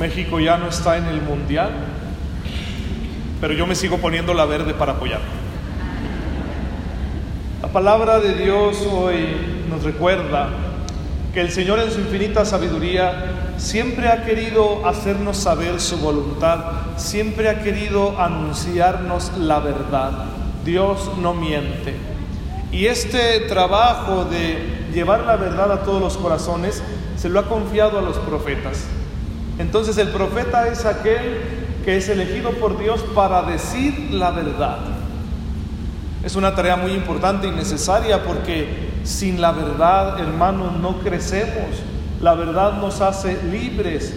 México ya no está en el mundial, pero yo me sigo poniendo la verde para apoyar. La palabra de Dios hoy nos recuerda que el Señor en su infinita sabiduría siempre ha querido hacernos saber su voluntad, siempre ha querido anunciarnos la verdad. Dios no miente. Y este trabajo de llevar la verdad a todos los corazones se lo ha confiado a los profetas. Entonces el profeta es aquel que es elegido por Dios para decir la verdad. Es una tarea muy importante y necesaria porque sin la verdad, hermanos, no crecemos. La verdad nos hace libres.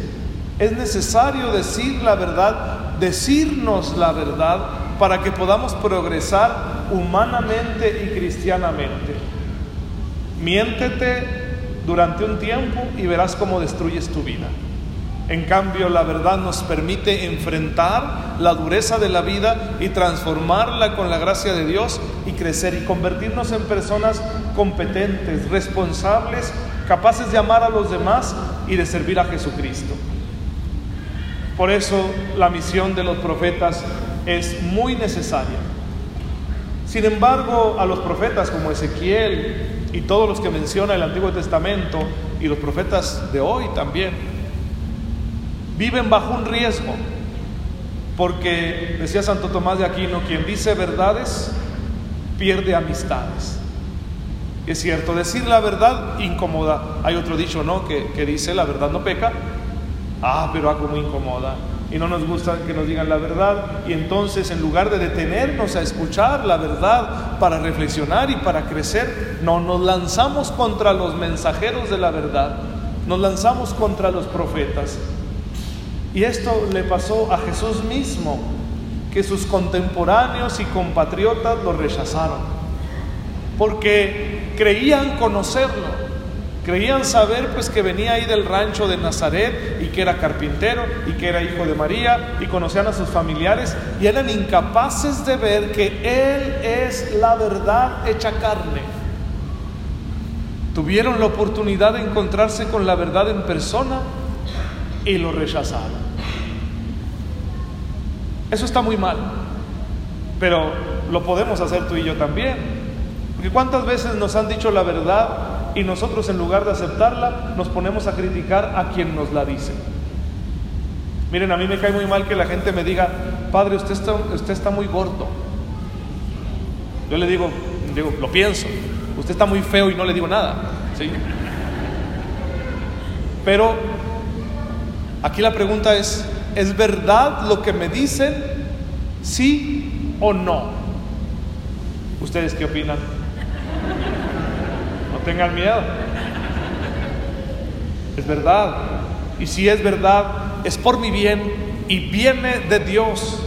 Es necesario decir la verdad, decirnos la verdad para que podamos progresar humanamente y cristianamente. Miéntete durante un tiempo y verás cómo destruyes tu vida. En cambio, la verdad nos permite enfrentar la dureza de la vida y transformarla con la gracia de Dios y crecer y convertirnos en personas competentes, responsables, capaces de amar a los demás y de servir a Jesucristo. Por eso la misión de los profetas es muy necesaria. Sin embargo, a los profetas como Ezequiel y todos los que menciona el Antiguo Testamento y los profetas de hoy también, viven bajo un riesgo, porque decía Santo Tomás de Aquino, quien dice verdades pierde amistades. Es cierto, decir la verdad incomoda. Hay otro dicho, ¿no? Que, que dice la verdad no peca. Ah, pero ah, como incomoda. Y no nos gusta que nos digan la verdad. Y entonces, en lugar de detenernos a escuchar la verdad para reflexionar y para crecer, no nos lanzamos contra los mensajeros de la verdad. Nos lanzamos contra los profetas. Y esto le pasó a Jesús mismo, que sus contemporáneos y compatriotas lo rechazaron, porque creían conocerlo, creían saber pues que venía ahí del rancho de Nazaret y que era carpintero y que era hijo de María y conocían a sus familiares y eran incapaces de ver que Él es la verdad hecha carne. Tuvieron la oportunidad de encontrarse con la verdad en persona y lo rechazaron. Eso está muy mal, pero lo podemos hacer tú y yo también. Porque cuántas veces nos han dicho la verdad y nosotros en lugar de aceptarla nos ponemos a criticar a quien nos la dice. Miren, a mí me cae muy mal que la gente me diga, padre, usted está, usted está muy gordo. Yo le digo, digo, lo pienso, usted está muy feo y no le digo nada. ¿sí? Pero aquí la pregunta es, ¿Es verdad lo que me dicen? ¿Sí o no? ¿Ustedes qué opinan? No tengan miedo. Es verdad. Y si es verdad, es por mi bien y viene de Dios.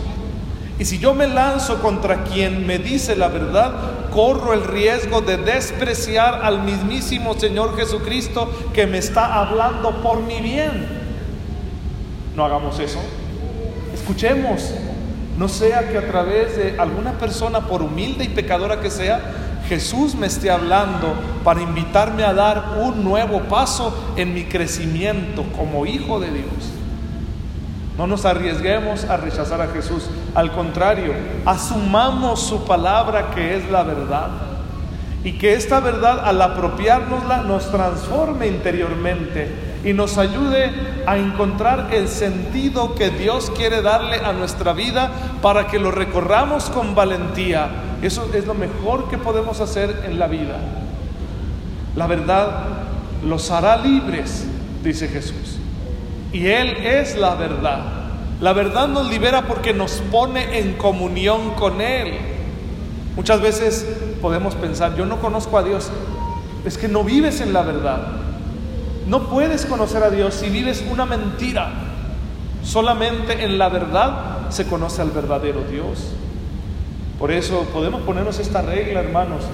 Y si yo me lanzo contra quien me dice la verdad, corro el riesgo de despreciar al mismísimo Señor Jesucristo que me está hablando por mi bien. No hagamos eso. Escuchemos. No sea que a través de alguna persona, por humilde y pecadora que sea, Jesús me esté hablando para invitarme a dar un nuevo paso en mi crecimiento como hijo de Dios. No nos arriesguemos a rechazar a Jesús. Al contrario, asumamos su palabra que es la verdad. Y que esta verdad al apropiárnosla nos transforme interiormente y nos ayude a encontrar el sentido que Dios quiere darle a nuestra vida para que lo recorramos con valentía. Eso es lo mejor que podemos hacer en la vida. La verdad los hará libres, dice Jesús. Y Él es la verdad. La verdad nos libera porque nos pone en comunión con Él. Muchas veces podemos pensar, yo no conozco a Dios, es que no vives en la verdad. No puedes conocer a Dios si vives una mentira. Solamente en la verdad se conoce al verdadero Dios. Por eso podemos ponernos esta regla, hermanos.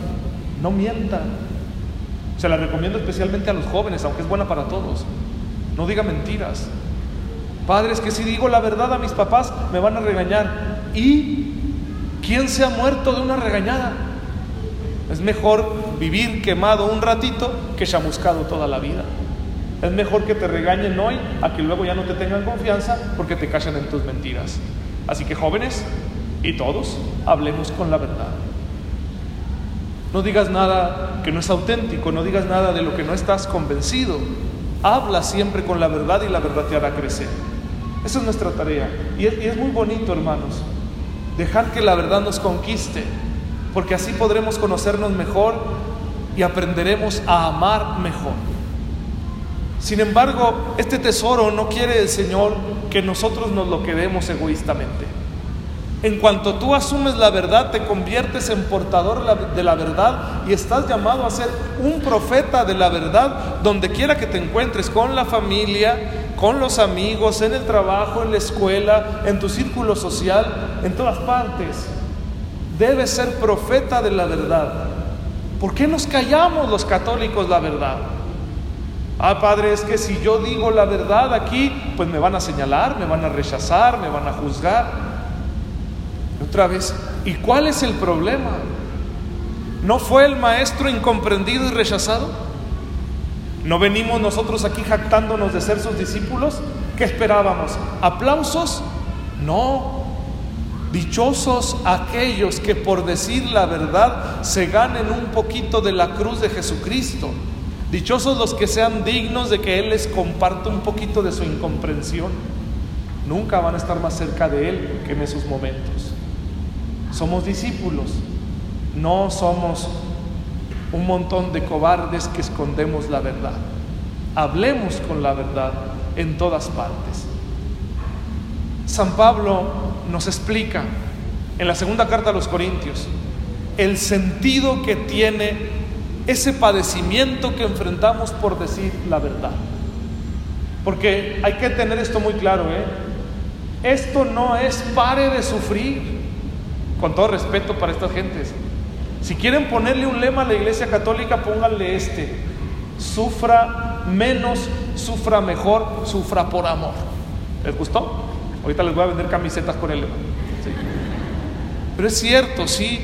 No mientan. Se la recomiendo especialmente a los jóvenes, aunque es buena para todos. No diga mentiras. Padres, que si digo la verdad a mis papás me van a regañar. ¿Y quién se ha muerto de una regañada? Es mejor vivir quemado un ratito que chamuscado toda la vida. Es mejor que te regañen hoy a que luego ya no te tengan confianza porque te callan en tus mentiras. Así que jóvenes y todos, hablemos con la verdad. No digas nada que no es auténtico, no digas nada de lo que no estás convencido. Habla siempre con la verdad y la verdad te hará crecer. Esa es nuestra tarea. Y es, muy bonito, hermanos, dejar que la verdad nos conquiste, porque así podremos conocernos mejor y aprenderemos a amar mejor. Sin embargo, este tesoro no quiere el Señor que nosotros nos lo quedemos egoístamente. En cuanto tú asumes la verdad, te conviertes en portador de la verdad y estás llamado a ser un profeta de la verdad donde quiera que te encuentres, con la familia, con los amigos, en el trabajo, en la escuela, en tu círculo social, en todas partes. Debes ser profeta de la verdad. ¿Por qué nos callamos los católicos la verdad? Ah, Padre, es que si yo digo la verdad aquí, pues me van a señalar, me van a rechazar, me van a juzgar. Otra vez, ¿y cuál es el problema? ¿No fue el maestro incomprendido y rechazado? ¿No venimos nosotros aquí jactándonos de ser sus discípulos? ¿Qué esperábamos? ¿Aplausos? No. Dichosos aquellos que por decir la verdad se ganen un poquito de la cruz de Jesucristo. Dichosos los que sean dignos de que Él les comparta un poquito de su incomprensión. Nunca van a estar más cerca de Él que en esos momentos. Somos discípulos, no somos un montón de cobardes que escondemos la verdad. Hablemos con la verdad en todas partes. San Pablo nos explica en la segunda carta a los Corintios el sentido que tiene ese padecimiento que enfrentamos por decir la verdad. Porque hay que tener esto muy claro, ¿eh? Esto no es pare de sufrir, con todo respeto para estas gentes. Si quieren ponerle un lema a la Iglesia Católica, pónganle este. Sufra menos, sufra mejor, sufra por amor. ¿Les gustó? Ahorita les voy a vender camisetas con el lema. Pero es cierto, sí.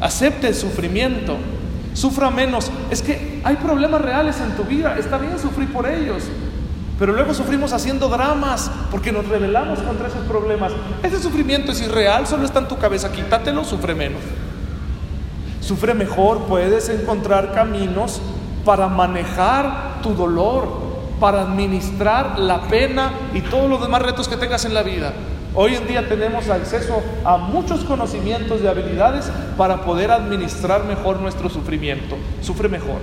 Acepte el sufrimiento. Sufra menos. Es que hay problemas reales en tu vida. Está bien sufrir por ellos. Pero luego sufrimos haciendo dramas porque nos rebelamos contra esos problemas. Ese sufrimiento es irreal, solo está en tu cabeza. Quítatelo, sufre menos. Sufre mejor, puedes encontrar caminos para manejar tu dolor, para administrar la pena y todos los demás retos que tengas en la vida. Hoy en día tenemos acceso a muchos conocimientos y habilidades para poder administrar mejor nuestro sufrimiento. Sufre mejor.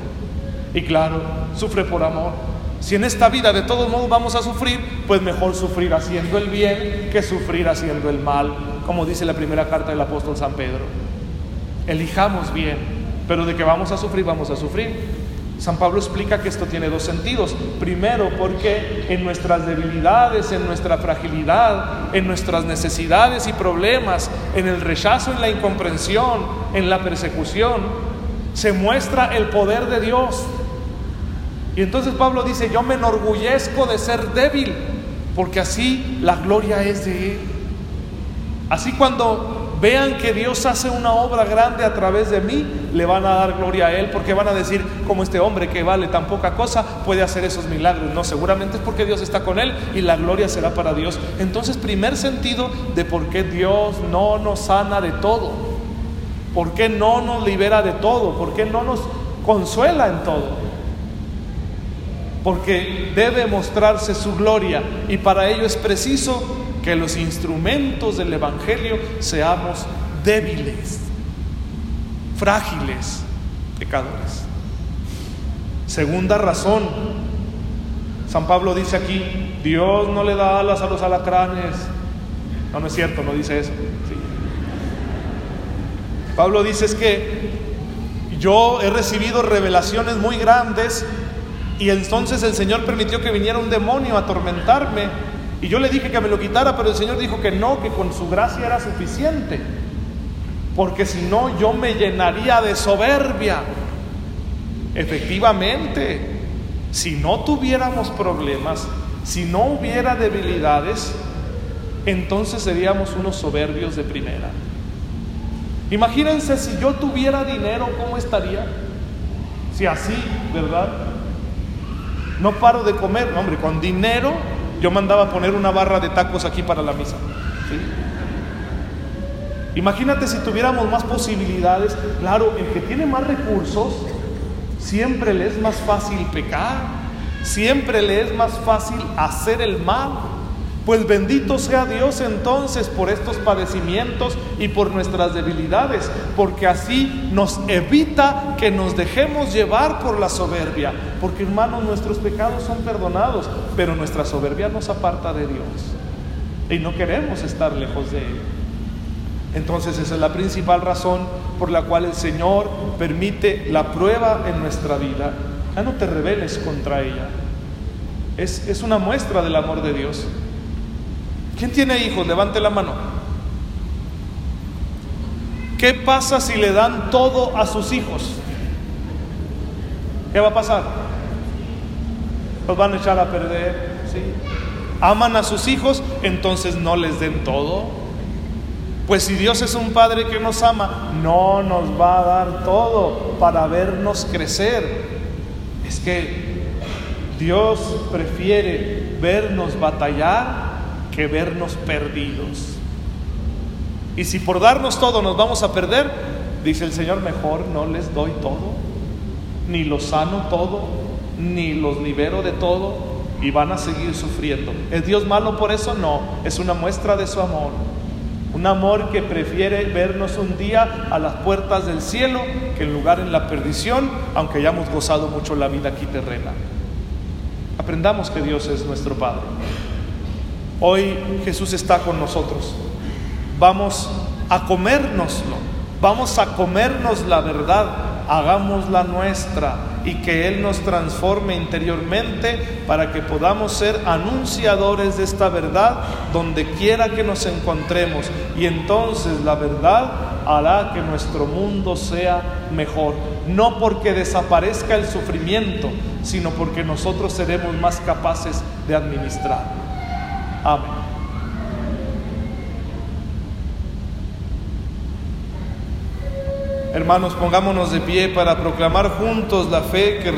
Y claro, sufre por amor. Si en esta vida de todos modos vamos a sufrir, pues mejor sufrir haciendo el bien que sufrir haciendo el mal, como dice la primera carta del apóstol San Pedro. Elijamos bien, pero de que vamos a sufrir, vamos a sufrir. San Pablo explica que esto tiene dos sentidos. Primero, porque en nuestras debilidades, en nuestra fragilidad, en nuestras necesidades y problemas, en el rechazo, en la incomprensión, en la persecución, se muestra el poder de Dios. Y entonces Pablo dice, yo me enorgullezco de ser débil, porque así la gloria es de Él. Así cuando vean que Dios hace una obra grande a través de mí, le van a dar gloria a Él, porque van a decir, como este hombre que vale tan poca cosa puede hacer esos milagros. No, seguramente es porque Dios está con Él y la gloria será para Dios. Entonces, primer sentido de por qué Dios no nos sana de todo, por qué no nos libera de todo, por qué no nos consuela en todo. Porque debe mostrarse su gloria y para ello es preciso que los instrumentos del Evangelio seamos débiles, frágiles, pecadores. Segunda razón, San Pablo dice aquí, Dios no le da alas a los alacranes. No, no es cierto, no dice eso. Pablo dice es que yo he recibido revelaciones muy grandes y entonces el Señor permitió que viniera un demonio a atormentarme y yo le dije que me lo quitara, pero el Señor dijo que no, que con su gracia era suficiente. Porque si no, yo me llenaría de soberbia. Efectivamente, si no tuviéramos problemas, si no hubiera debilidades, entonces seríamos unos soberbios de primera. Imagínense si yo tuviera dinero, ¿cómo estaría? Si así, ¿verdad? No paro de comer. hombre, con dinero yo mandaba poner una barra de tacos aquí para la misa. Imagínate si tuviéramos más posibilidades. Claro, el que tiene más recursos, siempre le es más fácil pecar, siempre le es más fácil hacer el mal. Pues bendito sea Dios entonces por estos padecimientos y por nuestras debilidades, porque así nos evita que nos dejemos llevar por la soberbia, porque hermanos nuestros pecados son perdonados, pero nuestra soberbia nos aparta de Dios y no queremos estar lejos de Él. Entonces esa es la principal razón por la cual el Señor permite la prueba en nuestra vida. Ya no te rebeles contra ella. Es, es una muestra del amor de Dios. ¿Quién tiene hijos? Levante la mano. ¿Qué pasa si le dan todo a sus hijos? ¿Qué va a pasar? Los van a echar a perder. Aman a sus hijos, entonces no les den todo. Pues si Dios es un Padre que nos ama, no nos va a dar todo para vernos crecer. Es que Dios prefiere vernos batallar que vernos perdidos. Y si por darnos todo nos vamos a perder, dice el Señor, mejor no les doy todo, ni los sano todo, ni los libero de todo, y van a seguir sufriendo. ¿Es Dios malo por eso? No, es una muestra de su amor. Un amor que prefiere vernos un día a las puertas del cielo que en lugar en la perdición, aunque hayamos gozado mucho la vida aquí terrena. Aprendamos que Dios es nuestro Padre. Hoy Jesús está con nosotros. Vamos a comérnoslo. Vamos a comernos la verdad. Hagámosla nuestra y que Él nos transforme interiormente para que podamos ser anunciadores de esta verdad donde quiera que nos encontremos. Y entonces la verdad hará que nuestro mundo sea mejor. No porque desaparezca el sufrimiento, sino porque nosotros seremos más capaces de administrar. Amén. Hermanos, pongámonos de pie para proclamar juntos la fe que